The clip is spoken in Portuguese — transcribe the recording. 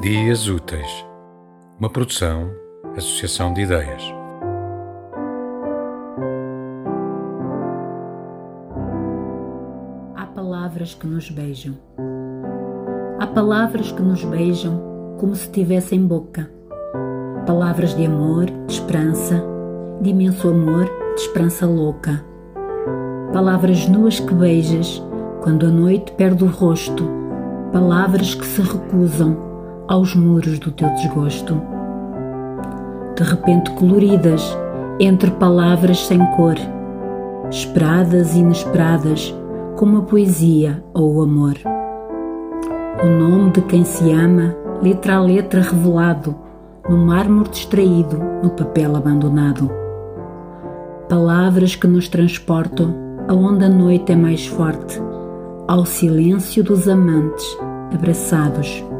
Dias Úteis, uma produção, associação de ideias. Há palavras que nos beijam. Há palavras que nos beijam como se tivessem boca. Palavras de amor, de esperança, de imenso amor, de esperança louca. Palavras nuas que beijas quando a noite perde o rosto. Palavras que se recusam aos muros do teu desgosto. De repente coloridas, entre palavras sem cor, esperadas e inesperadas, como a poesia ou o amor. O nome de quem se ama, letra a letra revelado, no mármore distraído, no papel abandonado. Palavras que nos transportam aonde a noite é mais forte, ao silêncio dos amantes abraçados